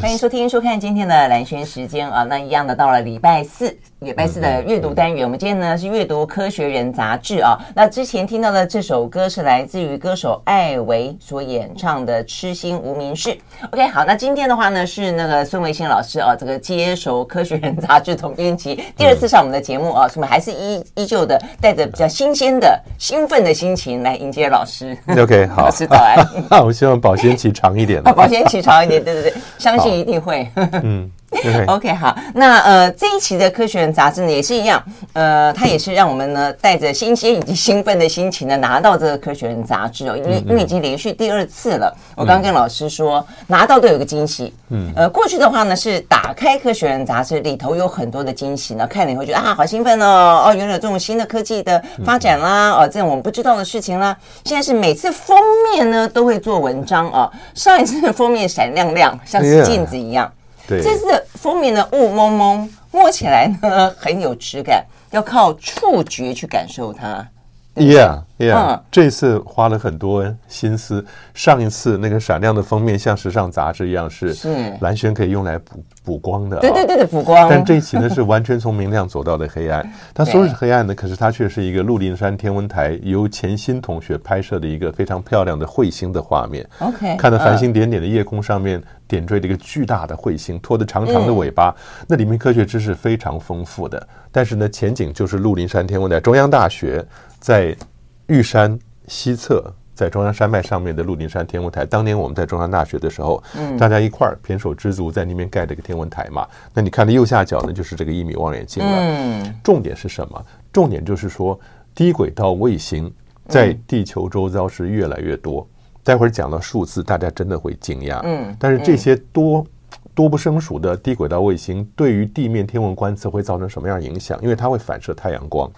欢迎收听、收看今天的蓝轩时间啊，那一样的到了礼拜四，礼拜四的阅读单元，我们今天呢是阅读《科学人》杂志啊。那之前听到的这首歌是来自于歌手艾维所演唱的《痴心无名氏》。OK，好，那今天的话呢是那个孙维新老师啊，这个接手《科学人》杂志总编辑，第二次上我们的节目啊，所以我们还是依依旧的带着比较新鲜的、兴奋的心情来迎接老师。OK，好，老师早安。那 我希望保鲜期长一点。保鲜期长一点，对对对，相信一定会。嗯。OK，好，那呃这一期的《科学人》杂志呢也是一样，呃，它也是让我们呢带着新鲜以及兴奋的心情呢拿到这个《科学人》杂志哦，因为因为已经连续第二次了。我刚刚跟老师说，拿到都有个惊喜。嗯，呃，过去的话呢是打开《科学人》杂志里头有很多的惊喜呢，看了以后觉得啊好兴奋哦，哦，原来有这种新的科技的发展啦，哦，这种我们不知道的事情啦。现在是每次封面呢都会做文章啊，上一次的封面闪亮亮，像是镜子一样。对，这次的封面的雾蒙蒙，摸起来呢很有质感，要靠触觉去感受它。Yeah, yeah，嗯，这次花了很多心思。上一次那个闪亮的封面像时尚杂志一样，是蓝轩可以用来补补光的。对对对的补光。但这一期呢是完全从明亮走到了黑暗。它虽然是黑暗的，可是它却是一个鹿林山天文台由钱鑫同学拍摄的一个非常漂亮的彗星的画面。OK，看到繁星点点的夜空上面点缀着一个巨大的彗星，拖着长长的尾巴。那里面科学知识非常丰富的，但是呢前景就是鹿林山天文台中央大学。在玉山西侧，在中央山脉上面的鹿林山天文台，当年我们在中央大学的时候，嗯，大家一块儿胼手知足在那边盖了一个天文台嘛。那你看的右下角呢，就是这个一米望远镜了。嗯，重点是什么？重点就是说，低轨道卫星在地球周遭是越来越多。待会儿讲到数字，大家真的会惊讶。嗯，但是这些多多不胜数的低轨道卫星对于地面天文观测会造成什么样影响？因为它会反射太阳光。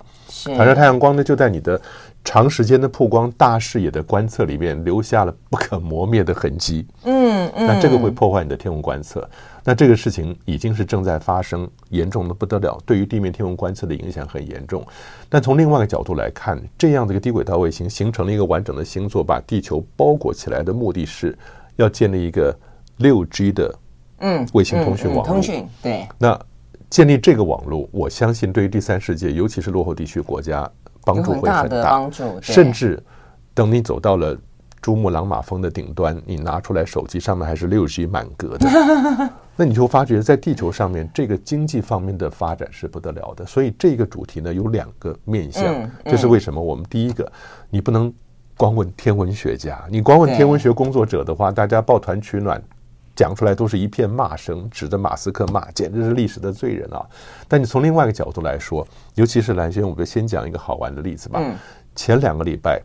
反射太阳光呢，就在你的长时间的曝光、大视野的观测里面留下了不可磨灭的痕迹。嗯嗯，那这个会破坏你的天文观测。那这个事情已经是正在发生，严重的不得了，对于地面天文观测的影响很严重。但从另外一个角度来看，这样的一个低轨道卫星形成了一个完整的星座，把地球包裹起来的目的是要建立一个六 G 的嗯卫星通讯网络。通讯对。那建立这个网络，我相信对于第三世界，尤其是落后地区国家，帮助会很大。帮助，甚至等你走到了珠穆朗玛峰的顶端，你拿出来手机上面还是六 G 满格的，那你就发觉在地球上面这个经济方面的发展是不得了的。所以这个主题呢有两个面向，这是为什么？我们第一个，你不能光问天文学家，你光问天文学工作者的话，大家抱团取暖。讲出来都是一片骂声，指着马斯克骂，简直是历史的罪人啊！但你从另外一个角度来说，尤其是蓝轩，我们先讲一个好玩的例子吧。嗯、前两个礼拜，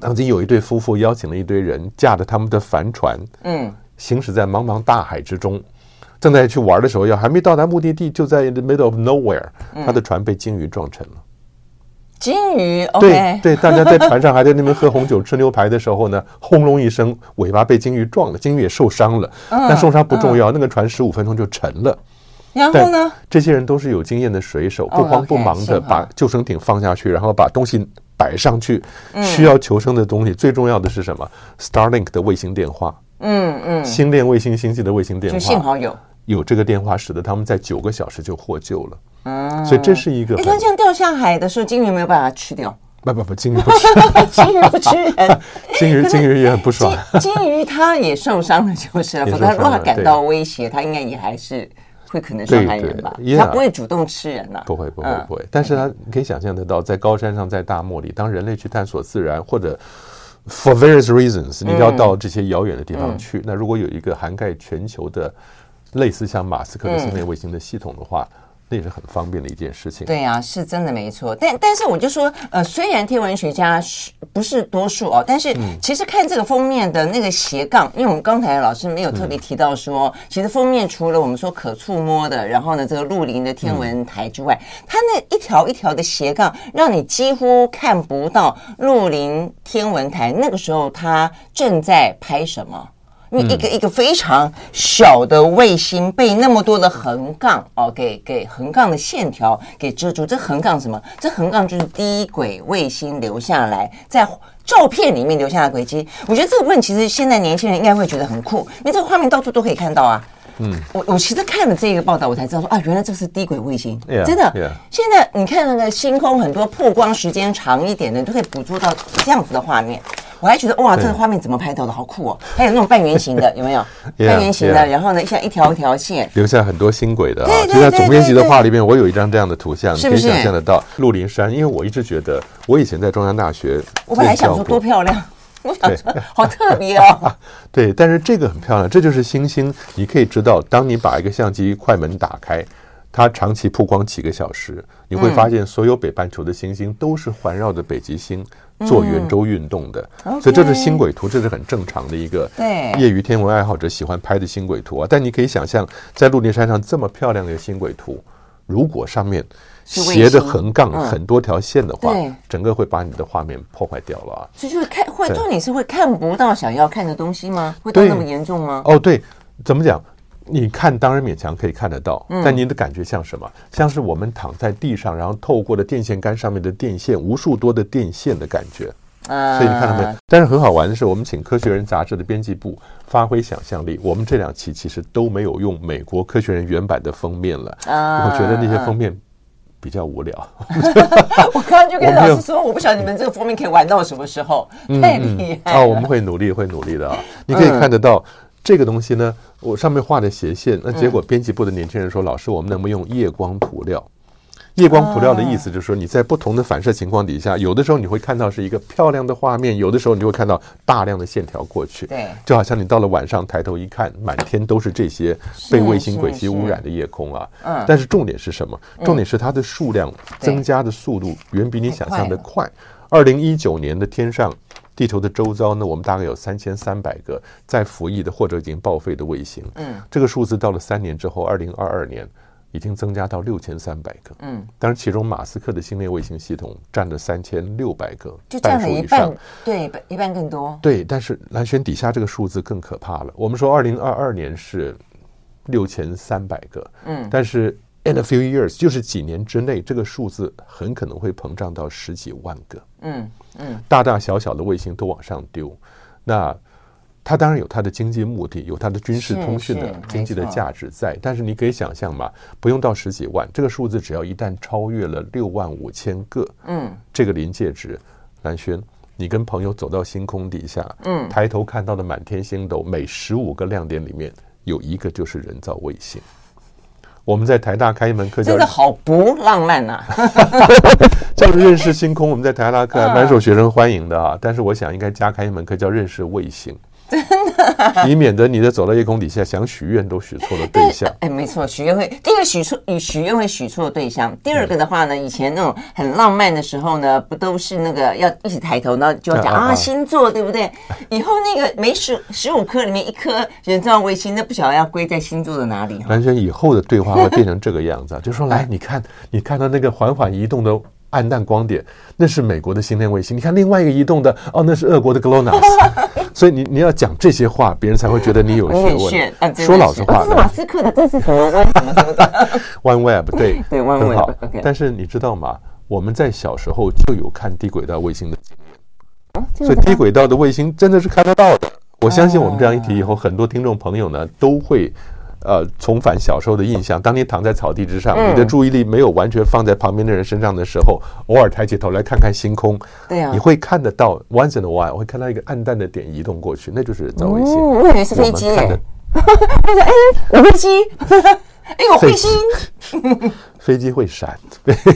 当今有一对夫妇邀请了一堆人，驾着他们的帆船，嗯，行驶在茫茫大海之中，正在去玩的时候，要还没到达目的地，就在 the middle of nowhere，他的船被鲸鱼撞沉了。鲸鱼，okay、对对，大家在 船上还在那边喝红酒吃牛排的时候呢，轰隆一声，尾巴被鲸鱼撞了，鲸鱼也受伤了，但受伤不重要，那个船十五分钟就沉了。然后呢，这些人都是有经验的水手，不慌不忙的把救生艇放下去，然后把东西摆上去，需要求生的东西，最重要的是什么？Starlink 的卫星电话，嗯嗯，星链卫星星系的卫星电话，幸好有。有这个电话，使得他们在九个小时就获救了。嗯，所以这是一个。你看，这样掉下海的时候，金鱼没有办法吃掉。不不不，金鱼不吃，金鱼不吃人。鲸鱼鲸鱼也很不爽。金鱼它也受伤了，就是了。否则，如果它感到威胁，它应该也还是会可能伤害人吧？它不会主动吃人呐。不会不会不会。但是它你可以想象得到，在高山上，在大漠里，当人类去探索自然，或者 for various reasons，你要到这些遥远的地方去。那如果有一个涵盖全球的，类似像马斯克的星链卫星的系统的话。那也是很方便的一件事情。对呀、啊，是真的没错。但但是我就说，呃，虽然天文学家是不是多数哦，但是其实看这个封面的那个斜杠，因为我们刚才老师没有特别提到说，其实封面除了我们说可触摸的，然后呢这个鹿林的天文台之外，它那一条一条的斜杠，让你几乎看不到鹿林天文台那个时候它正在拍什么。因为一个一个非常小的卫星被那么多的横杠哦，给给横杠的线条给遮住。这横杠什么？这横杠就是低轨卫星留下来在照片里面留下的轨迹。我觉得这个问题其实现在年轻人应该会觉得很酷，因为这个画面到处都可以看到啊。嗯，我我其实看了这个报道，我才知道说啊，原来这是低轨卫星，yeah, 真的。Yeah. 现在你看那个星空，很多曝光时间长一点的，你都可以捕捉到这样子的画面。我还觉得哇，这个画面怎么拍到的？好酷哦！还有那种半圆形的，有没有半圆形的.然后呢，像一条一条线，留下很多星轨的啊。就在总编辑的画里面，我有一张这样的图像？你可以想象得到鹿林山。因为我一直觉得，我以前在中央大学，我本来想说多漂亮，我想说好特别哦。对，但是这个很漂亮，这就是星星。你可以知道，当你把一个相机快门打开。它长期曝光几个小时，你会发现所有北半球的星星都是环绕着北极星做圆周运动的，嗯、所以这是星轨图，这是很正常的一个业余天文爱好者喜欢拍的星轨图啊。但你可以想象，在鹿林山上这么漂亮的一个星轨图，如果上面斜着横杠很多条线的话，整个会把你的画面破坏掉了。啊。所以就是看会重点是会看不到想要看的东西吗？会到那么严重吗？哦，对，怎么讲？你看当然勉强可以看得到，但您的感觉像什么？像是我们躺在地上，然后透过了电线杆上面的电线，无数多的电线的感觉。所以你看到没有？但是很好玩的是，我们请《科学人》杂志的编辑部发挥想象力，我们这两期其实都没有用美国《科学人》原版的封面了。我觉得那些封面比较无聊。我刚刚就跟老师说，我不晓得你们这个封面可以玩到什么时候，太厉害了。哦，我们会努力，会努力的啊！你可以看得到。这个东西呢，我上面画的斜线，那结果编辑部的年轻人说：“老师，我们能不能用夜光涂料？夜光涂料的意思就是说，你在不同的反射情况底下，有的时候你会看到是一个漂亮的画面，有的时候你就会看到大量的线条过去。对，就好像你到了晚上抬头一看，满天都是这些被卫星轨迹污染的夜空啊。嗯，但是重点是什么？重点是它的数量增加的速度远比你想象的快。二零一九年的天上。”地球的周遭呢，我们大概有三千三百个在服役的或者已经报废的卫星。嗯，这个数字到了三年之后，二零二二年已经增加到六千三百个。嗯，当然其中马斯克的星链卫星系统占了三千六百个，就占了一半，对，一半更多。对，但是蓝轩底下这个数字更可怕了。我们说二零二二年是六千三百个，嗯，但是 in a few years 就是几年之内，这个数字很可能会膨胀到十几万个。嗯。嗯，大大小小的卫星都往上丢，那它当然有它的经济目的，有它的军事通讯的经济的价值在。但是你可以想象嘛，不用到十几万，这个数字只要一旦超越了六万五千个，嗯，这个临界值，蓝轩，你跟朋友走到星空底下，嗯，抬头看到的满天星斗，每十五个亮点里面有一个就是人造卫星。我们在台大开一门课叫，真的好不浪漫呐、啊！叫认识星空，我们在台大课还蛮受学生欢迎的啊。但是我想应该加开一门课，叫认识卫星。真的，以免得你的走到夜空底下想许愿都许错了对象。哎，没错，许愿会第一个许错，你许愿会许错对象。第二个的话呢，以前那种很浪漫的时候呢，不都是那个要一起抬头，然后就要讲啊，啊星座对不对？以后那个每十十五颗里面一颗人造卫星，那不晓得要归在星座的哪里？完全以后的对话会变成这个样子，就说来，你看，你看到那个缓缓移动的。暗淡光点，那是美国的星链卫星。你看另外一个移动的，哦，那是俄国的 GLONASS。所以你你要讲这些话，别人才会觉得你有学问。啊、说老实话，这是马斯克的，这是什么什么什么的？OneWeb，对 对，OneWeb 很好。但是你知道吗？我们在小时候就有看低轨道卫星的经验，啊、所以低轨道的卫星真的是看得到的。我相信我们这样一提以后，很多听众朋友呢都会。呃，重返小时候的印象。当你躺在草地之上，嗯、你的注意力没有完全放在旁边的人身上的时候，偶尔抬起头来看看星空，对、啊，你会看得到。Once in a while，我会看到一个暗淡的点移动过去，那就是人造卫星。我以为是飞机。哎，我飞机。哎，我彗星。飞机会闪。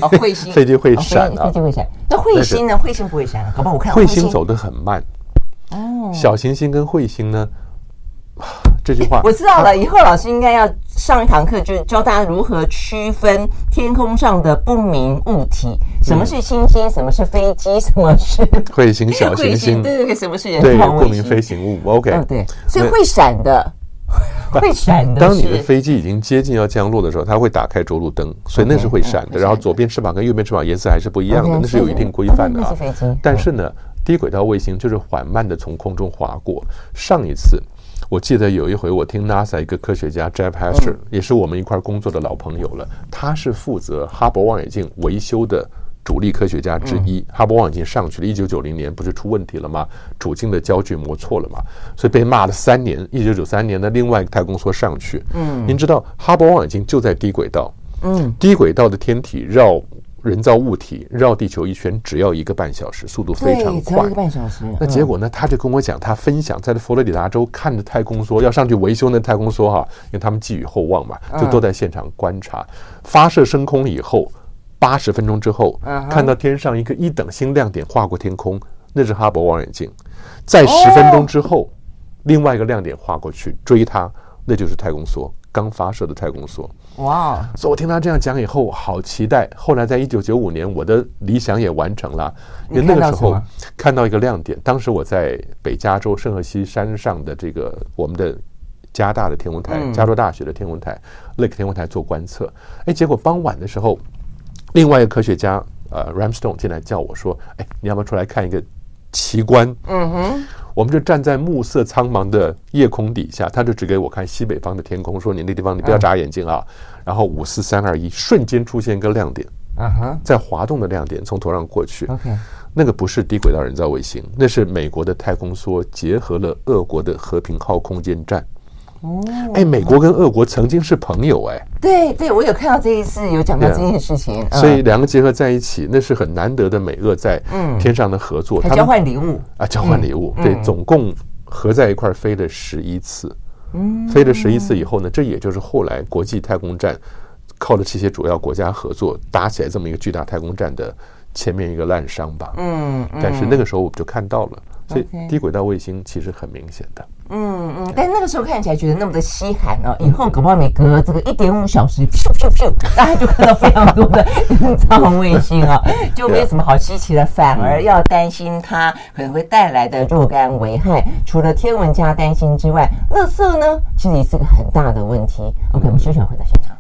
哦，彗星。飞机会闪啊。飞机会闪。那彗星呢？彗星不会闪。好吧，我看彗星走得很慢。哦。小行星跟彗星呢？这句话我知道了，以后老师应该要上一堂课，就是教大家如何区分天空上的不明物体，什么是星星，什么是飞机，什么是 彗星、小行星，对对对，什么是人？不明飞行物。OK，嗯，对，所以会闪的，会闪的。当你的飞机已经接近要降落的时候，它会打开着陆灯，所以那是会闪的。然后左边翅膀跟右边翅膀颜色还是不一样的，那是有一定规范的啊。但是呢，低轨道卫星就是缓慢的从空中划过。上一次。我记得有一回，我听 NASA 一个科学家 Jeff Hester，也是我们一块工作的老朋友了。他是负责哈勃望远镜维修的主力科学家之一，哈勃望远镜上去了。一九九零年不是出问题了吗？主镜的焦距磨错了嘛，所以被骂了三年。一九九三年的另外一个太空梭上去，嗯，您知道哈勃望远镜就在低轨道，嗯，低轨道的天体绕人造物体绕地球一圈只要一个半小时，速度非常快，一个半小时。那结果呢？他就跟我讲，他分享在佛罗里达州看着太空梭要上去维修那太空梭哈，因为他们寄予厚望嘛，就都在现场观察，发射升空以后。八十分钟之后，看到天上一个一等星亮点划过天空，那是哈勃望远镜。在十分钟之后，另外一个亮点划过去追它，那就是太空梭刚发射的太空梭。哇！所以我听他这样讲以后，好期待。后来在一九九五年，我的理想也完成了，因为那个时候看到一个亮点。当时我在北加州圣荷西山上的这个我们的加大的天文台，加州大学的天文台 Lake 天文台做观测。哎，结果傍晚的时候。另外一个科学家，呃，Ramstone 进来叫我说：“哎，你要不要出来看一个奇观？”嗯哼，我们就站在暮色苍茫的夜空底下，他就指给我看西北方的天空，说：“你那地方你不要眨眼睛啊。”然后五四三二一，瞬间出现一个亮点，啊哈，在滑动的亮点从头上过去。OK，那个不是低轨道人造卫星，那是美国的太空梭结合了俄国的和平号空间站。哦，哎，美国跟俄国曾经是朋友，哎，对对，我有看到这一次有讲到这件事情，所以两个结合在一起，那是很难得的美俄在天上的合作，还交换礼物。啊，交换礼物，对，总共合在一块飞了十一次，嗯，飞了十一次以后呢，这也就是后来国际太空站靠着这些主要国家合作搭起来这么一个巨大太空站的前面一个烂伤吧，嗯，但是那个时候我们就看到了。所以低轨道卫星其实很明显的，嗯嗯，但那个时候看起来觉得那么的稀罕哦。以后搞不好每隔这个一点五小时，咻咻咻，大家 就看到非常多的 人造卫星啊，就没什么好稀奇的，反而要担心它可能会带来的若干危害。除了天文家担心之外，垃圾呢，其实也是个很大的问题。OK，我们休息回到现场。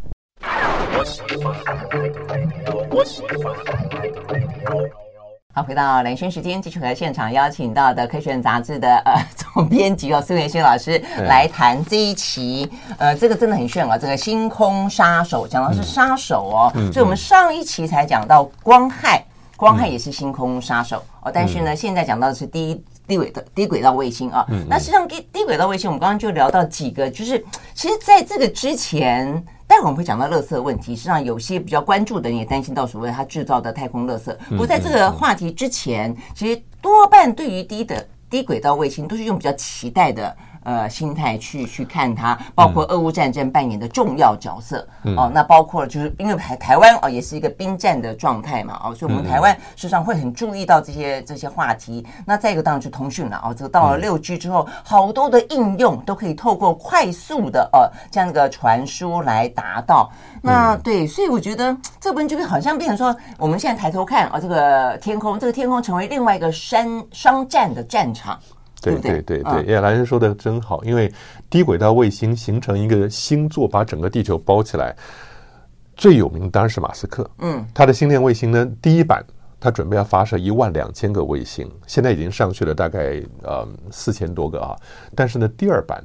好，回到蓝轩时间，继续和现场邀请到的《科学人》杂志的呃 总编辑哦，苏元勋老师来谈这一期。呃，这个真的很炫啊，这个星空杀手讲的是杀手哦，嗯、所以我们上一期才讲到光害，光害也是星空杀手哦。但是呢，现在讲到的是低低轨的低轨道卫星啊。那实际上低低轨道卫星，我们刚刚就聊到几个，就是其实在这个之前。待会我们会讲到垃圾问题，实际上有些比较关注的人也担心到所谓它制造的太空垃圾。不过在这个话题之前，其实多半对于低的低轨道卫星都是用比较期待的。呃，心态去去看它，包括俄乌战争扮演的重要角色、嗯、哦。那包括就是因为台台湾哦，也是一个兵战的状态嘛哦，所以我们台湾实际上会很注意到这些这些话题。那再一个当然就通讯了哦，这个到了六 G 之后，好多的应用都可以透过快速的呃这样一个传输来达到。那对，所以我觉得这部分就好像变成说，我们现在抬头看啊、哦，这个天空，这个天空成为另外一个山商战的战场。对对对对，叶兰人说的真好，因为低轨道卫星形成一个星座，把整个地球包起来。最有名的当然是马斯克，嗯，他的星链卫星呢，第一版他准备要发射一万两千个卫星，现在已经上去了大概呃四千多个啊，但是呢，第二版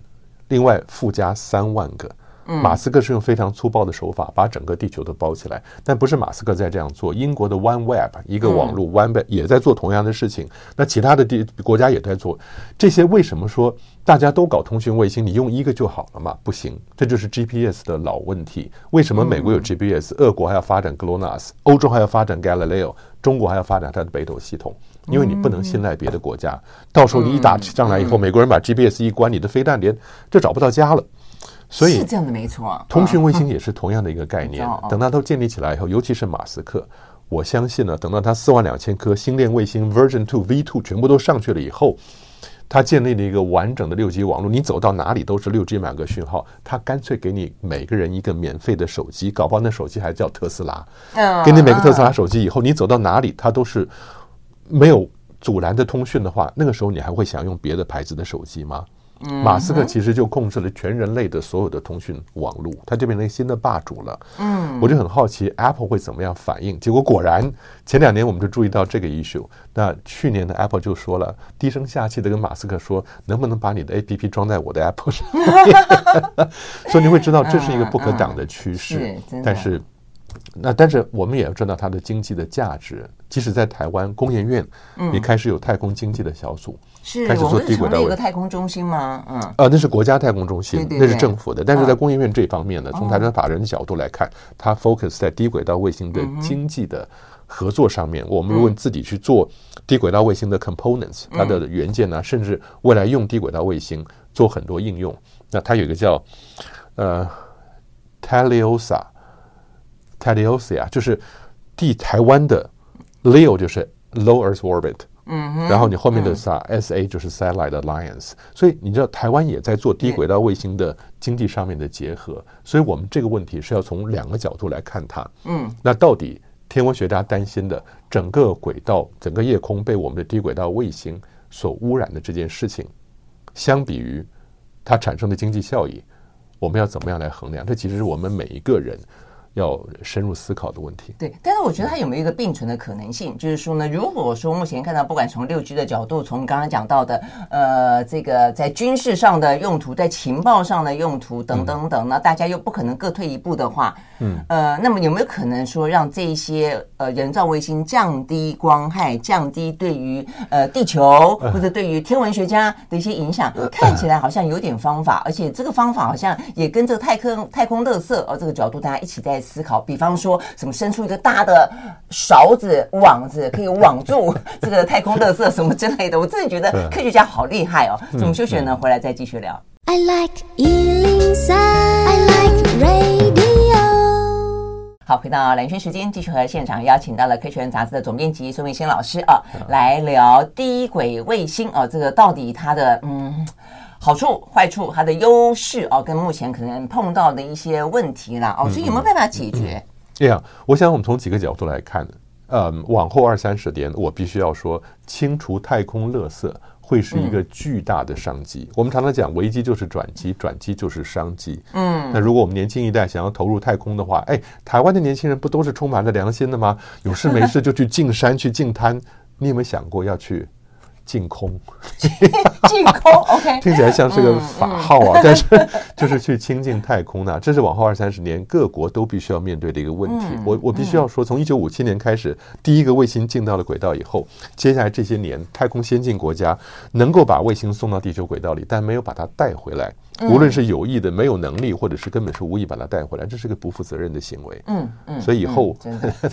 另外附加三万个。马斯克是用非常粗暴的手法把整个地球都包起来，但不是马斯克在这样做。英国的 OneWeb 一个网络 OneWeb 也在做同样的事情。那其他的地国家也在做这些。为什么说大家都搞通讯卫星，你用一个就好了嘛？不行，这就是 GPS 的老问题。为什么美国有 GPS，俄国还要发展 GLONASS，欧洲还要发展 Galileo，中国还要发展它的北斗系统？因为你不能信赖别的国家，到时候你一打起仗来以后，美国人把 GPS 一关，你的飞弹连就找不到家了。所以是这样的，没错啊。通讯卫星也是同样的一个概念。等它都建立起来以后，尤其是马斯克，我相信呢，等到他四万两千颗星链卫星 Version Two V Two 全部都上去了以后，他建立了一个完整的六 G 网络，你走到哪里都是六 G 满格讯号。他干脆给你每个人一个免费的手机，搞不好那手机还叫特斯拉。给你每个特斯拉手机以后，你走到哪里它都是没有阻拦的通讯的话，那个时候你还会想用别的牌子的手机吗？马斯克其实就控制了全人类的所有的通讯网络，他就变成新的霸主了。嗯，我就很好奇 Apple 会怎么样反应。结果果然，前两年我们就注意到这个 issue。那去年的 Apple 就说了，低声下气的跟马斯克说，能不能把你的 APP 装在我的 Apple 上？所以你会知道这是一个不可挡的趋势。但是那但是我们也要知道它的经济的价值。即使在台湾工研院也开始有太空经济的小组，是开始做低轨道一个太空中心吗？嗯，啊，那是国家太空中心，对对对那是政府的。但是在工业院这方面呢，哦、从台湾法人的角度来看，它 focus 在低轨道卫星的经济的合作上面。嗯、我们如果自己去做低轨道卫星的 components，、嗯、它的元件呢、啊，甚至未来用低轨道卫星做很多应用。那它有一个叫呃 Teliosa Teliosa 就是地台湾的 Leo 就是。Low Earth Orbit，嗯，然后你后面的 SA 就是 Satellite Alliance，所以你知道台湾也在做低轨道卫星的经济上面的结合，所以我们这个问题是要从两个角度来看它，嗯，那到底天文学家担心的整个轨道、整个夜空被我们的低轨道卫星所污染的这件事情，相比于它产生的经济效益，我们要怎么样来衡量？这其实是我们每一个人。要深入思考的问题。对，但是我觉得它有没有一个并存的可能性？就是说呢，如果说目前看到，不管从六 G 的角度，从刚刚讲到的，呃，这个在军事上的用途，在情报上的用途等等等，那大家又不可能各退一步的话，嗯，呃，那么有没有可能说让这一些呃人造卫星降低光害，降低对于呃地球或者对于天文学家的一些影响？看起来好像有点方法，而且这个方法好像也跟这个太空太空垃圾呃这个角度，大家一起在。思考，比方说什么伸出一个大的勺子网子，可以网住这个太空垃圾什么之类的。我自己觉得科学家好厉害哦。怎么休息呢？回来再继续聊。I like 103, I like radio。好，回到蓝轩时间，继续和现场邀请到了《科学人》杂志的总编辑孙维新老师啊，来聊低轨卫星啊，这个到底它的嗯。好处、坏处，它的优势哦，跟目前可能碰到的一些问题啦哦，所以有没有办法解决？这样、嗯嗯嗯，我想我们从几个角度来看，嗯，往后二三十年，我必须要说，清除太空垃圾会是一个巨大的商机。嗯、我们常常讲，危机就是转机，转机就是商机。嗯，那如果我们年轻一代想要投入太空的话，哎，台湾的年轻人不都是充满了良心的吗？有事没事就去进山去进滩，你有没有想过要去？净空，净空，OK，听起来像是个法号啊，但是就是去亲近太空呢，这是往后二三十年各国都必须要面对的一个问题。我我必须要说，从一九五七年开始，第一个卫星进到了轨道以后，接下来这些年，太空先进国家能够把卫星送到地球轨道里，但没有把它带回来。无论是有意的、没有能力，或者是根本是无意把它带回来，这是个不负责任的行为。嗯嗯，所以以后，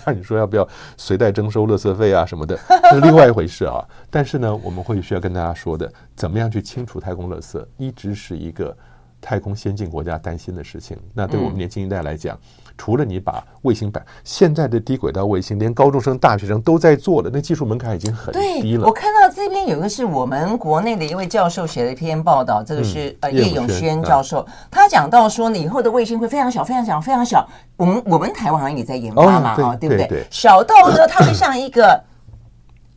那你 说要不要随带征收垃圾费啊什么的，这 是另外一回事啊。但是呢，我们会需要跟大家说的，怎么样去清除太空垃圾，一直是一个太空先进国家担心的事情。那对我们年轻一代来讲，除了你把卫星摆，现在的低轨道卫星，连高中生、大学生都在做了，那技术门槛已经很低了。我看到这边有一个是我们国内的一位教授写的一篇报道，这个是、嗯、呃叶永轩教授，嗯、他讲到说呢，以后的卫星会非常小、非常小、非常小。我们我们台湾好像也在研发嘛，啊、哦，对不对？对对小到呢，它会像一个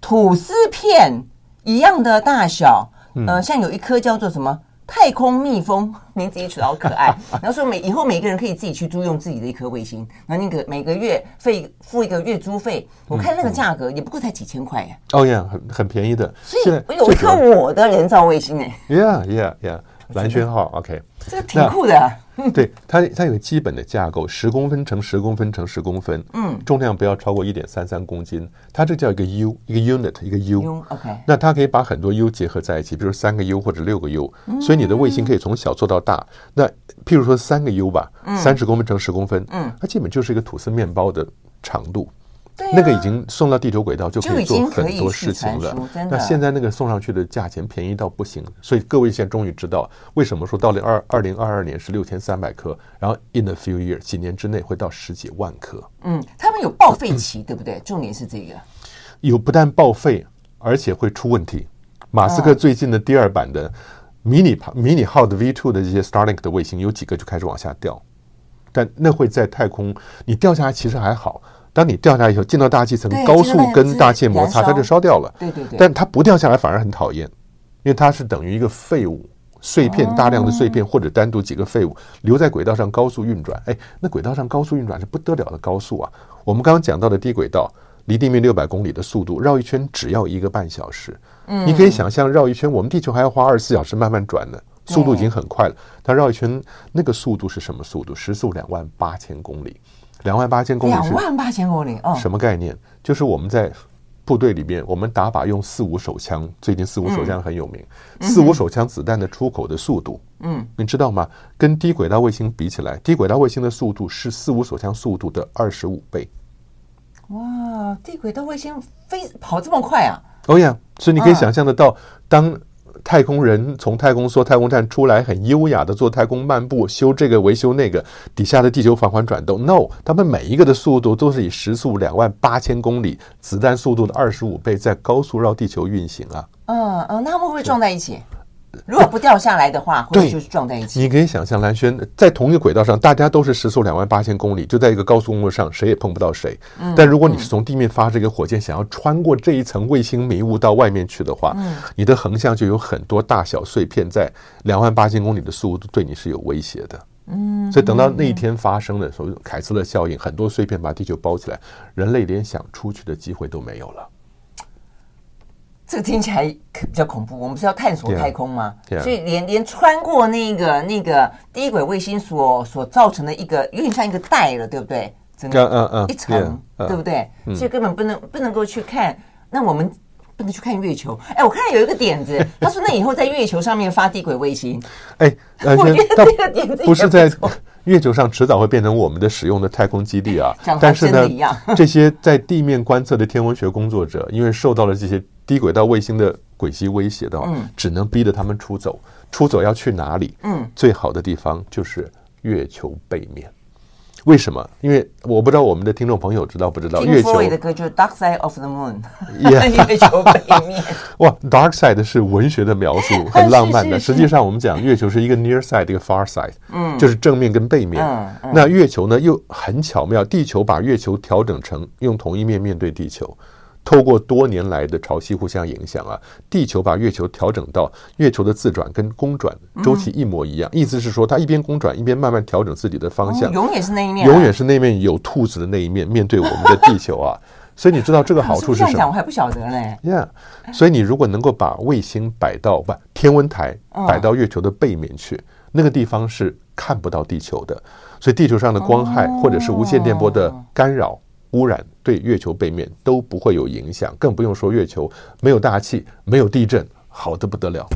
吐司片一样的大小，呃，像有一颗叫做什么？太空蜜蜂，名字也取得好可爱。然后说每以后每个人可以自己去租用自己的一颗卫星，然后那个每个月费付一个月租费，我看那个价格也不过才几千块呀。哦呀，很很便宜的。所以我有一颗我的人造卫星哎。Yeah, yeah, yeah. 蓝轩号，OK，这个挺酷的。对它，它有个基本的架构，十公分乘十公分乘十公分，嗯，重量不要超过一点三三公斤。它这叫一个 U，一个 unit，一个 U，OK。那它可以把很多 U 结合在一起，比如三个 U 或者六个 U，所以你的卫星可以从小做到大。那譬如说三个 U 吧，三十公分乘十公分，嗯，它基本就是一个吐司面包的长度。啊、那个已经送到地球轨道就可以做很多事情了。那现在那个送上去的价钱便宜到不行，所以各位现在终于知道为什么说到了二二零二二年是六千三百颗，然后 in a few years 几年之内会到十几万颗。嗯，他们有报废期，对不对？重点是这个，有不但报废，而且会出问题。马斯克最近的第二版的迷你迷你号的 V two 的这些 Starlink 的卫星，有几个就开始往下掉，但那会在太空，你掉下来其实还好。当你掉下来以后，进到大气层，高速跟大气摩擦，它就烧掉了。对对对。但它不掉下来反而很讨厌，因为它是等于一个废物碎片，大量的碎片或者单独几个废物留在轨道上高速运转。哎，那轨道上高速运转是不得了的高速啊！我们刚刚讲到的低轨道，离地面六百公里的速度，绕一圈只要一个半小时。嗯。你可以想象绕一圈，我们地球还要花二十四小时慢慢转呢。速度已经很快了。它绕一圈，那个速度是什么速度？时速两万八千公里，两万八千公里是两万八千公里哦，什么概念？就是我们在部队里面，我们打靶用四五手枪，最近四五手枪很有名，嗯、四五手枪子弹的出口的速度，嗯，你知道吗？跟低轨道卫星比起来，低轨道卫星的速度是四五手枪速度的二十五倍。哇，低轨道卫星飞跑这么快啊！哦呀，所以你可以想象得到，当太空人从太空梭、太空站出来，很优雅的做太空漫步，修这个维修那个，底下的地球缓缓转动。No，他们每一个的速度都是以时速两万八千公里，子弹速度的二十五倍，在高速绕地球运行啊。嗯嗯，那他们会不会撞在一起？如果不掉下来的话，会就是撞在一起。你可以想象，蓝轩在同一个轨道上，大家都是时速两万八千公里，就在一个高速公路上，谁也碰不到谁。嗯、但如果你是从地面发射一个火箭，想要穿过这一层卫星迷雾到外面去的话，嗯、你的横向就有很多大小碎片在两万八千公里的速度对你是有威胁的。嗯，所以等到那一天发生的时候，凯斯勒效应，很多碎片把地球包起来，人类连想出去的机会都没有了。这个听起来比较恐怖。我们不是要探索太空吗？Yeah, yeah. 所以连连穿过那个那个低轨卫星所所造成的一个有点像一个带了，对不对？整个一层，uh, uh, yeah, uh, 对不对？所以根本不能不能够去看。那我们不能去看月球。哎，我看有一个点子，他说那以后在月球上面发低轨卫星。哎，我觉得这个点子不是在月球上迟早会变成我们的使用的太空基地啊。但是呢，这些在地面观测的天文学工作者，因为受到了这些。低轨道卫星的轨迹威胁的话，只能逼着他们出走。出走要去哪里？嗯，最好的地方就是月球背面。为什么？因为我不知道我们的听众朋友知道不知道？月球的歌就是《Dark Side of the Moon》。月球背面。哇，《Dark Side》是文学的描述，很浪漫的。实际上，我们讲月球是一个 near side，一个 far side，嗯，就是正面跟背面。那月球呢，又很巧妙，地球把月球调整成用同一面面对地球。透过多年来的潮汐互相影响啊，地球把月球调整到月球的自转跟公转周期一模一样，意思是说它一边公转一边慢慢调整自己的方向，永远是那一面，永远是那面有兔子的那一面面对我们的地球啊。所以你知道这个好处是什么？这样讲我还不晓得嘞。Yeah，所以你如果能够把卫星摆到不天文台摆到月球的背面去，那个地方是看不到地球的，所以地球上的光害或者是无线电波的干扰。污染对月球背面都不会有影响，更不用说月球没有大气、没有地震，好的不得了。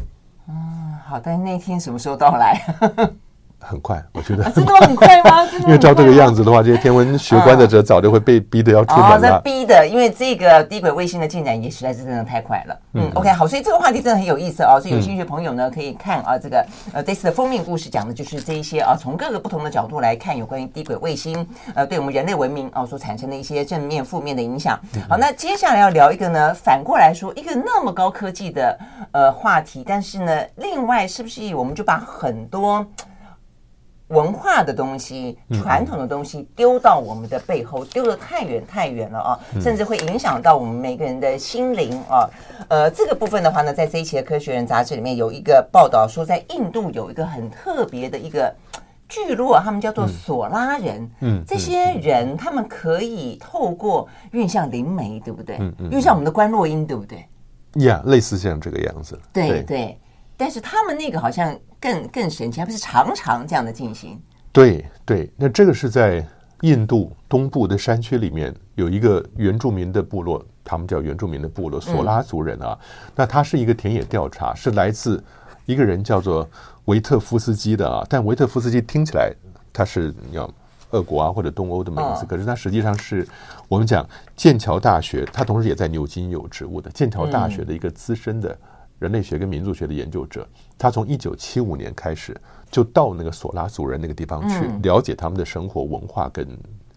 嗯，好，的那天什么时候到来？很快，我觉得、啊、真的很快吗？因为照这个样子的话，这些天文学观的者早就会被逼的要出门了。哦、逼的，因为这个低轨卫星的进展也实在是真的太快了。嗯，嗯，OK，好，所以这个话题真的很有意思哦。所以有兴趣的朋友呢，可以看啊，这个呃这次的封面故事讲的就是这一些啊，从各个不同的角度来看有关于低轨卫星呃对我们人类文明啊所产生的一些正面、负面的影响。好，那接下来要聊一个呢，反过来说，一个那么高科技的呃话题，但是呢，另外是不是我们就把很多。文化的东西、传统的东西丢到我们的背后，丢得太远太远了啊！甚至会影响到我们每个人的心灵啊。呃，这个部分的话呢，在这一期的《科学人》杂志里面有一个报道说，在印度有一个很特别的一个聚落，他们叫做索拉人。嗯，这些人他们可以透过运向灵媒，对不对？嗯嗯，因为像我们的观落音，对不对？呀，类似像这个样子。对对，但是他们那个好像。更更神奇，还不是常常这样的进行？对对，那这个是在印度东部的山区里面有一个原住民的部落，他们叫原住民的部落索拉族人啊。嗯、那他是一个田野调查，是来自一个人叫做维特夫斯基的啊。但维特夫斯基听起来他是要俄国啊或者东欧的名字，哦、可是他实际上是我们讲剑桥大学，他同时也在牛津有职务的剑桥大学的一个资深的。人类学跟民族学的研究者，他从一九七五年开始就到那个索拉族人那个地方去了解他们的生活文化跟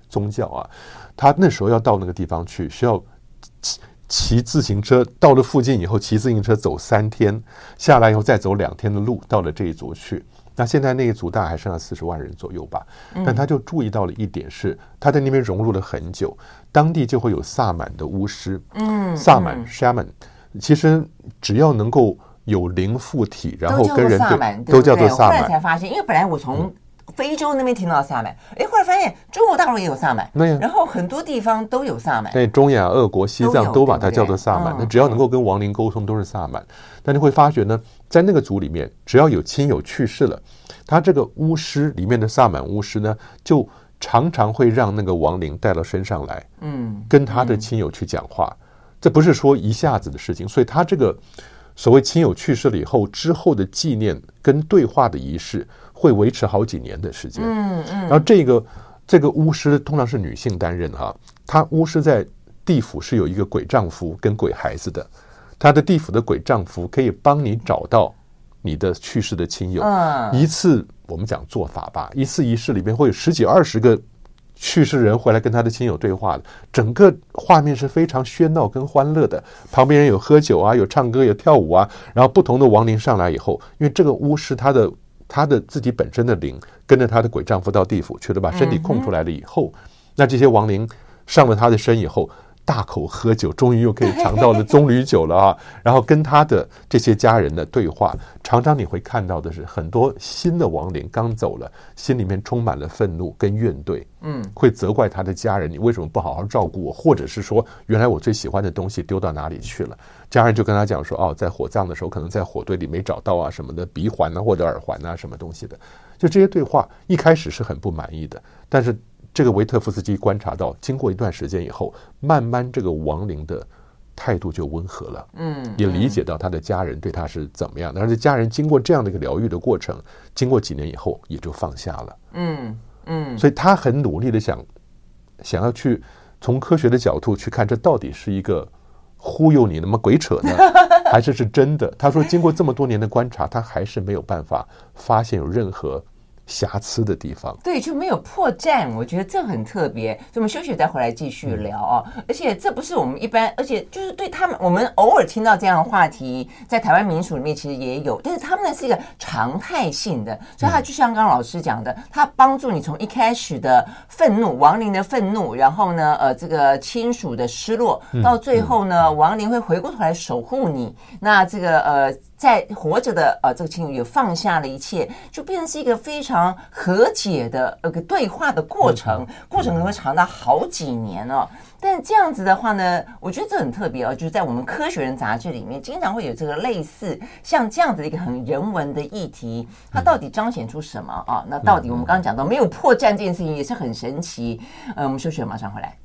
宗教啊。他那时候要到那个地方去，需要骑骑自行车，到了附近以后骑自行车走三天，下来以后再走两天的路到了这一族去。那现在那一族大概还剩下四十万人左右吧。但他就注意到了一点是，他在那边融入了很久，当地就会有萨满的巫师，嗯，萨满 shaman。其实只要能够有灵附体，然后跟人对，都叫做萨满。后来才发现，因为本来我从非洲那边听到萨满，哎，后来发现中国大陆也有萨满，对，然后很多地方都有萨满，对，中亚、俄国、西藏都把它叫做萨满。那只要能够跟亡灵沟通，都是萨满。但你会发觉呢，在那个族里面，只要有亲友去世了，他这个巫师里面的萨满巫师呢，就常常会让那个亡灵带到身上来，嗯，跟他的亲友去讲话。这不是说一下子的事情，所以他这个所谓亲友去世了以后之后的纪念跟对话的仪式。会维持好几年的时间，嗯嗯，然后这个这个巫师通常是女性担任哈，她巫师在地府是有一个鬼丈夫跟鬼孩子的，她的地府的鬼丈夫可以帮你找到你的去世的亲友，一次我们讲做法吧，一次仪式里面会有十几二十个去世人回来跟他的亲友对话的，整个画面是非常喧闹跟欢乐的，旁边人有喝酒啊，有唱歌有跳舞啊，然后不同的亡灵上来以后，因为这个巫师他的。她的自己本身的灵跟着她的鬼丈夫到地府去了，把身体空出来了以后，那这些亡灵上了她的身以后，大口喝酒，终于又可以尝到了棕榈酒了啊！然后跟他的这些家人的对话，常常你会看到的是很多新的亡灵刚走了，心里面充满了愤怒跟怨怼，嗯，会责怪他的家人，你为什么不好好照顾我？或者是说，原来我最喜欢的东西丢到哪里去了？家人就跟他讲说，哦，在火葬的时候可能在火堆里没找到啊什么的鼻环啊或者耳环啊什么东西的，就这些对话一开始是很不满意的，但是。这个维特夫斯基观察到，经过一段时间以后，慢慢这个亡灵的态度就温和了，嗯，也理解到他的家人对他是怎么样的，而且家人经过这样的一个疗愈的过程，经过几年以后也就放下了，嗯嗯，所以他很努力的想想要去从科学的角度去看，这到底是一个忽悠你那么鬼扯呢，还是是真的？他说，经过这么多年的观察，他还是没有办法发现有任何。瑕疵的地方，对，就没有破绽。我觉得这很特别。所以我们休息再回来继续聊啊、哦。嗯、而且这不是我们一般，而且就是对他们，我们偶尔听到这样的话题，在台湾民俗里面其实也有，但是他们呢是一个常态性的，所以他就像刚刚老师讲的，他帮助你从一开始的愤怒、亡灵的愤怒，然后呢，呃，这个亲属的失落，到最后呢，亡灵会回过头来守护你。那这个呃。在活着的呃，这个亲友也放下了一切，就变成是一个非常和解的呃个对话的过程，过程可能会长达好几年哦。但这样子的话呢，我觉得这很特别哦，就是在我们科学人杂志里面，经常会有这个类似像这样子的一个很人文的议题，它到底彰显出什么啊？那到底我们刚刚讲到没有破绽这件事情也是很神奇。呃，我们休息了，马上回来。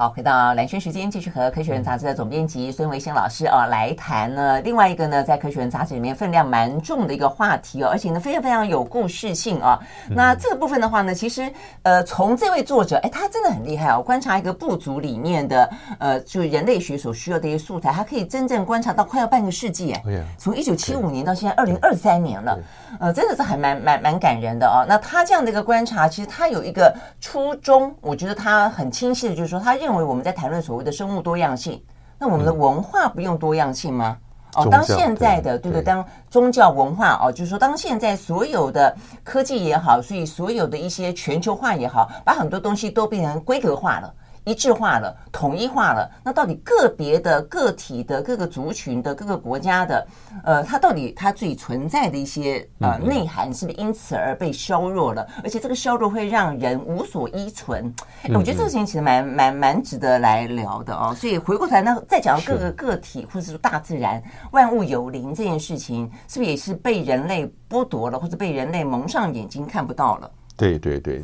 好，回到蓝轩时间，继续和《科学人》杂志的总编辑孙维新老师啊来谈呢。另外一个呢，在《科学人》杂志里面分量蛮重的一个话题哦，而且呢非常非常有故事性啊。那这个部分的话呢，其实呃，从这位作者，哎，他真的很厉害哦。观察一个部族里面的呃，就是人类学所需要的一些素材，他可以真正观察到快要半个世纪哎。从一九七五年到现在二零二三年了，呃，真的是还蛮蛮蛮感人的哦。那他这样的一个观察，其实他有一个初衷，我觉得他很清晰的，就是说他认。认为我们在谈论所谓的生物多样性，那我们的文化不用多样性吗？哦，当现在的对对，当宗教文化哦，就是说当现在所有的科技也好，所以所有的一些全球化也好，把很多东西都变成规格化了。一致化了，统一化了。那到底个别的个体的各个族群的各个国家的，呃，它到底它自己存在的一些呃内涵，是不是因此而被削弱了？而且这个削弱会让人无所依存。哎，我觉得这个事情其实蛮蛮蛮值得来聊的哦。所以回过头来，那再讲到各个个体或者是说大自然万物有灵这件事情，是不是也是被人类剥夺了，或者被人类蒙上眼睛看不到了？对对对。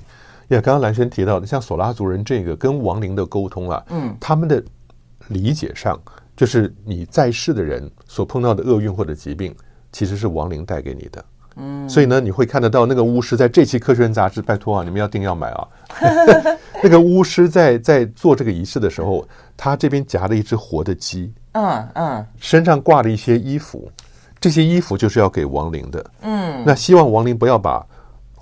呀，刚刚兰萱提到的，像索拉族人这个跟亡灵的沟通啊，嗯，他们的理解上，就是你在世的人所碰到的厄运或者疾病，其实是亡灵带给你的，嗯，所以呢，你会看得到那个巫师在这期《科学人》杂志，拜托啊，你们要定要买啊，那个巫师在在做这个仪式的时候，他这边夹了一只活的鸡，嗯嗯，身上挂了一些衣服，这些衣服就是要给亡灵的，嗯，那希望亡灵不要把。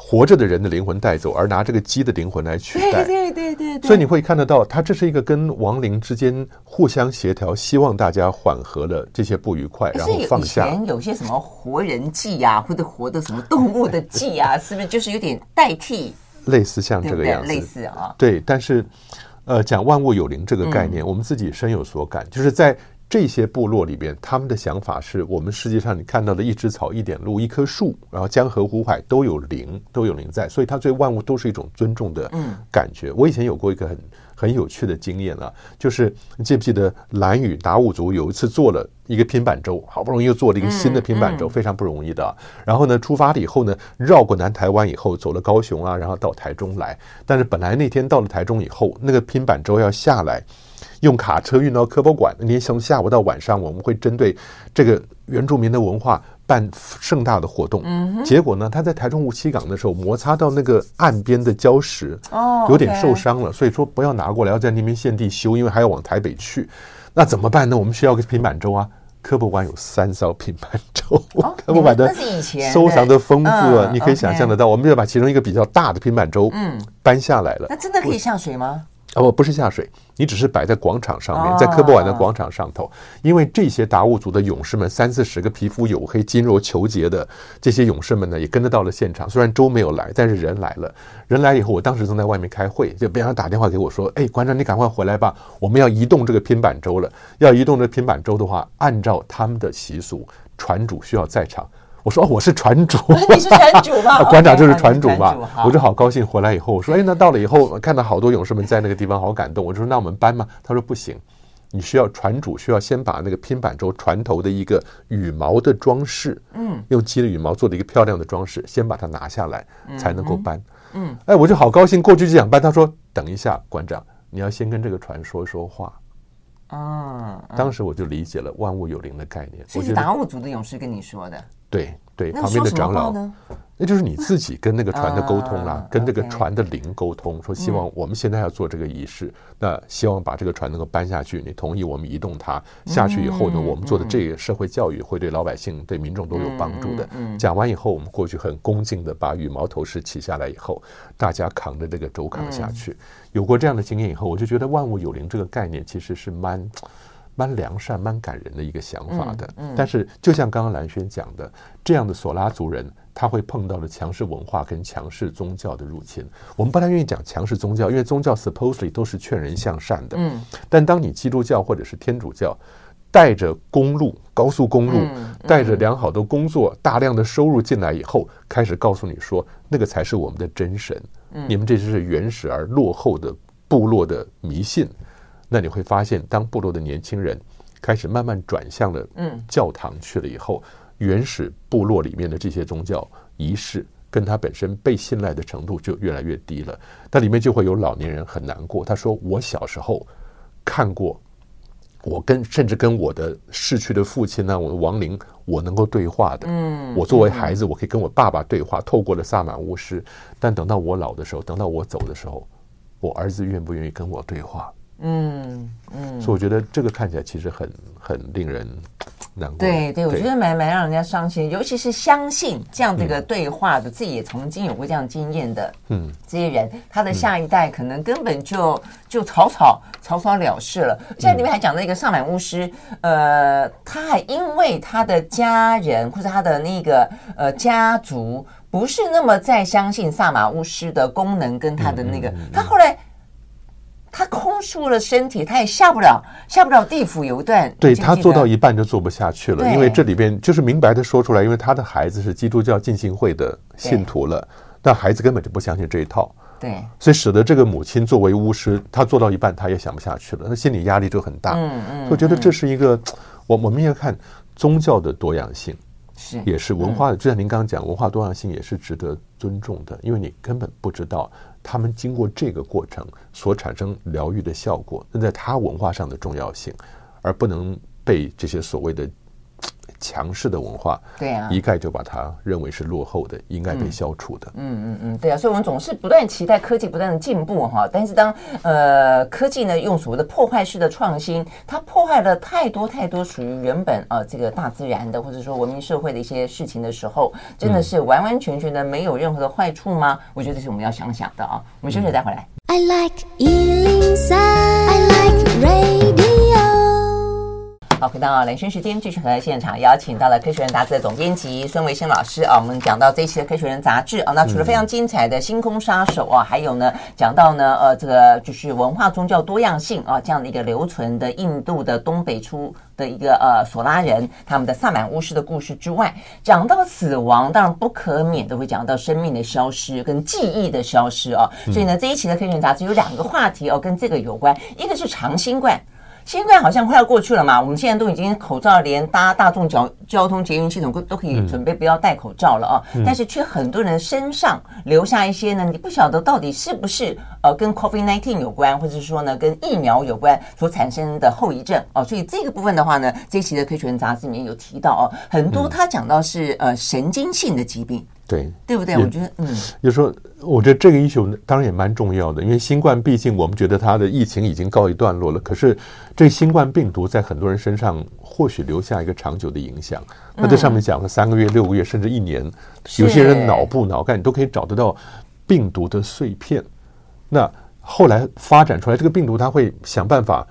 活着的人的灵魂带走，而拿这个鸡的灵魂来取代。对对对对，对。所以你会看得到，它这是一个跟亡灵之间互相协调，希望大家缓和了这些不愉快，然后放下。以前有些什么活人祭呀、啊，或者活的什么动物的祭啊，是不是就是有点代替？类似像这个样子，类似啊。对，但是呃，讲万物有灵这个概念，嗯、我们自己深有所感，就是在。这些部落里边，他们的想法是我们世界上你看到的一枝草、一点露、一棵树，然后江河湖海都有灵，都有灵在，所以他对万物都是一种尊重的感觉。嗯、我以前有过一个很很有趣的经验啊，就是你记不记得蓝屿达悟族有一次做了一个拼板舟，好不容易又做了一个新的拼板舟，嗯嗯、非常不容易的。然后呢，出发了以后呢，绕过南台湾以后，走了高雄啊，然后到台中来。但是本来那天到了台中以后，那个拼板舟要下来，用卡车运到科博馆。那天从下午到晚上，我们会针对这个原住民的文化。办盛大的活动，结果呢，他在台中梧栖港的时候摩擦到那个岸边的礁石，哦，有点受伤了，所以说不要拿过来，要在那边现地修，因为还要往台北去，那怎么办呢？我们需要个平板舟啊，科博馆有三艘平板舟，科博馆的收藏的丰富啊，你可以想象得到，我们就把其中一个比较大的平板舟，嗯，搬下来了，那真的可以下水吗？哦，不是下水，你只是摆在广场上面，在科博馆的广场上头。因为这些达悟族的勇士们，三四十个皮肤黝黑、筋肉虬结的这些勇士们呢，也跟着到了现场。虽然舟没有来，但是人来了。人来以后，我当时正在外面开会，就边上打电话给我说：“哎，馆长，你赶快回来吧，我们要移动这个拼板舟了。要移动这个拼板舟的话，按照他们的习俗，船主需要在场。”我说哦，我是船主，你是船主吗？馆长就是船主嘛。我就好高兴，回来以后我说，哎，那到了以后看到好多勇士们在那个地方，好感动。我就说，那我们搬吗？他说不行，你需要船主需要先把那个拼板舟船头的一个羽毛的装饰，嗯，用鸡的羽毛做的一个漂亮的装饰，先把它拿下来才能够搬。嗯，哎，我就好高兴，过去就想搬。他说，等一下，馆长，你要先跟这个船说说话。啊，当时我就理解了万物有灵的概念。这是达悟族的勇士跟你说的。对对，旁边的长老，那就是你自己跟那个 船的沟通啦，跟这个船的灵沟通，说希望我们现在要做这个仪式，那希望把这个船能够搬下去，你同意我们移动它下去以后呢，我们做的这个社会教育会对老百姓、对民众都有帮助的。讲完以后，我们过去很恭敬的把羽毛头饰起下来以后，大家扛着这个轴扛下去。有过这样的经验以后，我就觉得万物有灵这个概念其实是蛮。蛮良善、蛮感人的一个想法的，嗯嗯、但是就像刚刚兰轩讲的，这样的索拉族人他会碰到了强势文化跟强势宗教的入侵。我们不太愿意讲强势宗教，因为宗教 supposedly 都是劝人向善的。嗯，但当你基督教或者是天主教带着公路、高速公路，带着良好的工作、大量的收入进来以后，开始告诉你说，那个才是我们的真神。嗯，你们这就是原始而落后的部落的迷信。那你会发现，当部落的年轻人开始慢慢转向了教堂去了以后，原始部落里面的这些宗教仪式，跟他本身被信赖的程度就越来越低了。那里面就会有老年人很难过，他说：“我小时候看过，我跟甚至跟我的逝去的父亲呢，我的亡灵，我能够对话的。嗯，我作为孩子，我可以跟我爸爸对话，透过了萨满巫师。但等到我老的时候，等到我走的时候，我儿子愿不愿意跟我对话？”嗯嗯，所以我觉得这个看起来其实很很令人难过。对对，我觉得蛮蛮让人家伤心，尤其是相信这样的一个对话的，自己也曾经有过这样经验的，嗯，这些人，他的下一代可能根本就就草草草草了事了。现在里面还讲到一个萨满巫师，呃，他还因为他的家人或者他的那个呃家族不是那么再相信萨满巫师的功能跟他的那个，他后来。他空出了身体，他也下不了，下不了地府有一段。对，他做到一半就做不下去了，因为这里边就是明白的说出来，因为他的孩子是基督教浸信会的信徒了，但孩子根本就不相信这一套。对，所以使得这个母亲作为巫师，她做到一半她也想不下去了，她心理压力就很大。嗯嗯，我觉得这是一个，我我们要看宗教的多样性，是也是文化的，就像您刚刚讲，文化多样性也是值得尊重的，因为你根本不知道。他们经过这个过程所产生疗愈的效果，那在他文化上的重要性，而不能被这些所谓的强势的文化，对啊，一概就把它认为是落后的，应该被消除的。嗯嗯嗯，对啊，所以我们总是不断期待科技不断的进步哈，但是当呃科技呢用所谓的破坏式的创新，它破坏了太多太多属于原本啊、呃、这个大自然的或者说文明社会的一些事情的时候，真的是完完全全的没有任何的坏处吗？我觉得这是我们要想想的啊。我们休息再回来。I like 103, I like radio 好，回到兰萱时间，继续和现场邀请到了《科学人》杂志的总编辑孙维新老师啊。我们讲到这一期的《科学人》杂志啊，那除了非常精彩的星空杀手啊，还有呢，讲到呢，呃，这个就是文化宗教多样性啊这样的一个留存的印度的东北出的一个呃索拉人他们的萨满巫师的故事之外，讲到死亡，当然不可免的会讲到生命的消失跟记忆的消失啊。所以呢，这一期的《科学人》杂志有两个话题哦，跟这个有关，一个是长新冠。新冠好像快要过去了嘛，我们现在都已经口罩连搭大众交交通捷运系统都都可以准备不要戴口罩了啊，嗯、但是却很多人身上留下一些呢，你不晓得到底是不是呃跟 COVID-19 有关，或者是说呢跟疫苗有关所产生的后遗症哦，所以这个部分的话呢，这一期的科学人杂志里面有提到哦，很多他讲到是呃神经性的疾病。对，对不对？我觉得，嗯，就是说，我觉得这个 issue 当然也蛮重要的，因为新冠毕竟我们觉得它的疫情已经告一段落了，可是这新冠病毒在很多人身上或许留下一个长久的影响。那这上面讲了三个月、六个月，甚至一年，有些人脑部、脑干你都可以找得到病毒的碎片。那后来发展出来，这个病毒它会想办法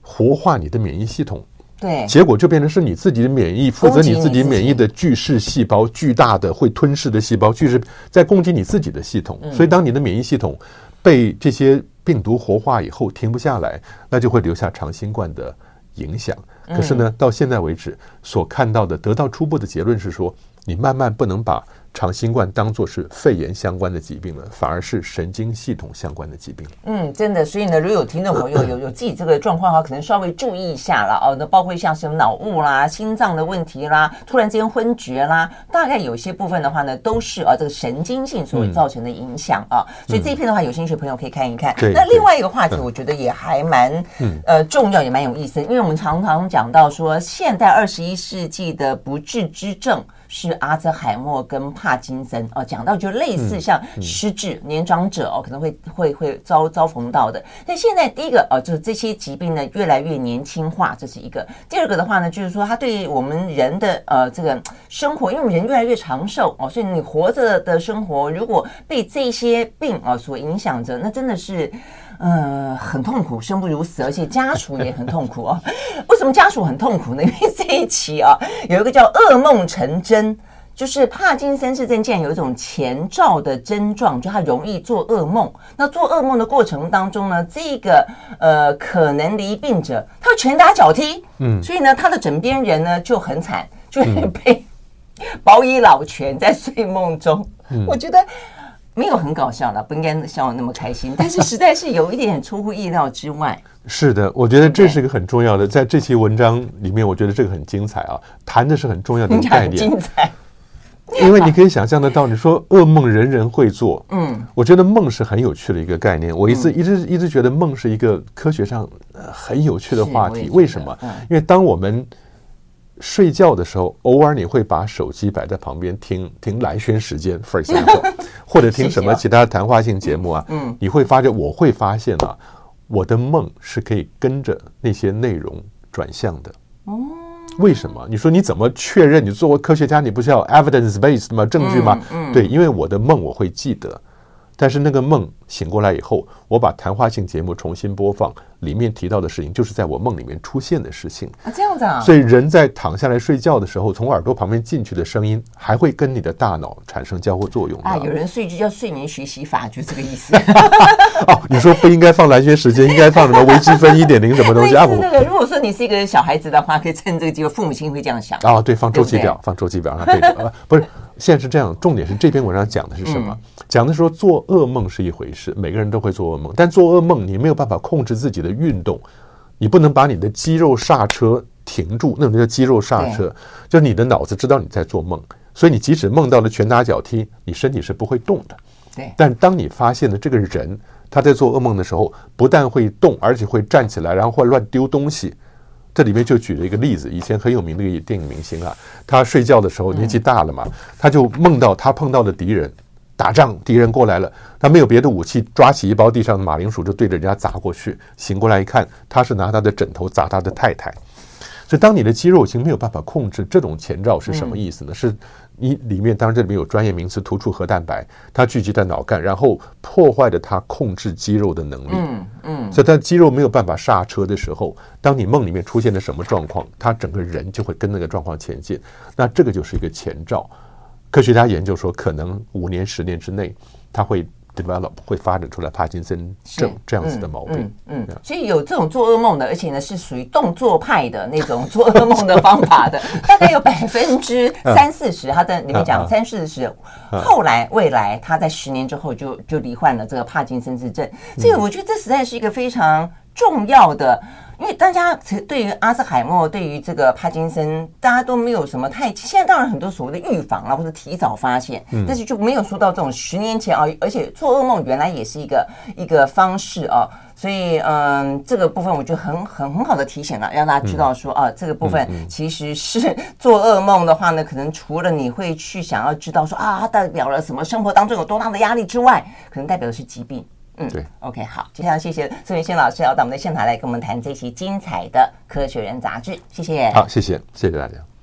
活化你的免疫系统。对，结果就变成是你自己的免疫负责你自己免疫的巨噬细胞，巨大的会吞噬的细胞，巨噬在攻击你自己的系统。所以当你的免疫系统被这些病毒活化以后，停不下来，那就会留下长新冠的影响。可是呢，到现在为止所看到的，得到初步的结论是说，你慢慢不能把。长新冠当作是肺炎相关的疾病了，反而是神经系统相关的疾病。嗯，真的。所以呢，如果有听众朋友有有自己这个状况的话，可能稍微注意一下了哦。那包括像什么脑雾啦、心脏的问题啦、突然之间昏厥啦，大概有些部分的话呢，都是啊这个神经性所造成的影响啊。所以这一篇的话，有兴趣的朋友可以看一看。那另外一个话题，我觉得也还蛮呃重要，也蛮有意思，因为我们常常讲到说，现代二十一世纪的不治之症。是阿兹海默跟帕金森哦，讲到就类似像失智年长者哦，可能会会会遭遭逢到的。那现在第一个哦，就是这些疾病呢越来越年轻化，这是一个。第二个的话呢，就是说它对我们人的呃这个生活，因为我们人越来越长寿哦，所以你活着的生活如果被这些病啊所影响着，那真的是。呃，很痛苦，生不如死，而且家属也很痛苦哦。为什么家属很痛苦呢？因为这一期啊，有一个叫噩梦成真，就是帕金森氏症，竟然有一种前兆的症状，就他容易做噩梦。那做噩梦的过程当中呢，这个呃可能离病者，他会拳打脚踢，嗯，所以呢，他的枕边人呢就很惨，就会被 保以老拳在睡梦中。嗯，我觉得。没有很搞笑了，不应该笑得那么开心，但是实在是有一点出乎意料之外。是的，我觉得这是一个很重要的，在这期文章里面，我觉得这个很精彩啊，谈的是很重要的概念。精彩，因为你可以想象得到，你说噩梦人人会做，嗯，我觉得梦是很有趣的一个概念。我一直一直一直觉得梦是一个科学上很有趣的话题。为什么？因为当我们睡觉的时候，偶尔你会把手机摆在旁边听听来宣时间，for example，或者听什么其他谈话性节目啊，嗯，你会发现，我会发现啊，我的梦是可以跟着那些内容转向的。哦，为什么？你说你怎么确认？你作为科学家，你不是要 evidence based 吗？证据吗？嗯，对，因为我的梦我会记得。但是那个梦醒过来以后，我把谈话性节目重新播放，里面提到的事情就是在我梦里面出现的事情啊，这样子啊。所以人在躺下来睡觉的时候，从耳朵旁边进去的声音，还会跟你的大脑产生交互作用啊。有人睡就叫睡眠学习法，就这个意思。哦，你说不应该放兰萱时间，应该放什么微积分一点零什么东西啊？那个，如果说你是一个小孩子的话，可以趁这个机会，父母亲会这样想啊。对，放周期表，放周期表上对着啊，不是。现在是这样，重点是这篇文章讲的是什么？讲的是说做噩梦是一回事，每个人都会做噩梦，但做噩梦你没有办法控制自己的运动，你不能把你的肌肉刹车停住，那种叫肌肉刹车，就是你的脑子知道你在做梦，所以你即使梦到了拳打脚踢，你身体是不会动的。对，但当你发现了这个人他在做噩梦的时候，不但会动，而且会站起来，然后会乱丢东西。这里面就举了一个例子，以前很有名的一个电影明星啊，他睡觉的时候年纪大了嘛，他就梦到他碰到的敌人打仗，敌人过来了，他没有别的武器，抓起一包地上的马铃薯就对着人家砸过去。醒过来一看，他是拿他的枕头砸他的太太。所以当你的肌肉已经没有办法控制，这种前兆是什么意思呢？嗯、是你里面当然这里面有专业名词，突触核蛋白，它聚集在脑干，然后破坏了它控制肌肉的能力。嗯嗯。所以当肌肉没有办法刹车的时候，当你梦里面出现了什么状况，它整个人就会跟那个状况前进。那这个就是一个前兆。科学家研究说，可能五年、十年之内，它会。develop 会发展出来帕金森症这样子的毛病，嗯，嗯嗯，所以有这种做噩梦的，而且呢是属于动作派的那种 做噩梦的方法的，大概有百分之三四十。他在里面讲三四十，后来未来他在十年之后就就罹患了这个帕金森氏症。这个我觉得这实在是一个非常重要的。因为大家对于阿兹海默，对于这个帕金森，大家都没有什么太。现在当然很多所谓的预防啊，或者提早发现，但是就没有说到这种十年前啊，而且做噩梦原来也是一个一个方式啊。所以嗯，这个部分我觉得很很很好的提醒了，让大家知道说啊，这个部分其实是做噩梦的话呢，可能除了你会去想要知道说啊，它代表了什么，生活当中有多大的压力之外，可能代表的是疾病。嗯，对，OK，好，接下来谢谢孙云轩老师要到我们的现场来跟我们谈这期精彩的《科学人》杂志，谢谢。好，谢谢，谢谢大家。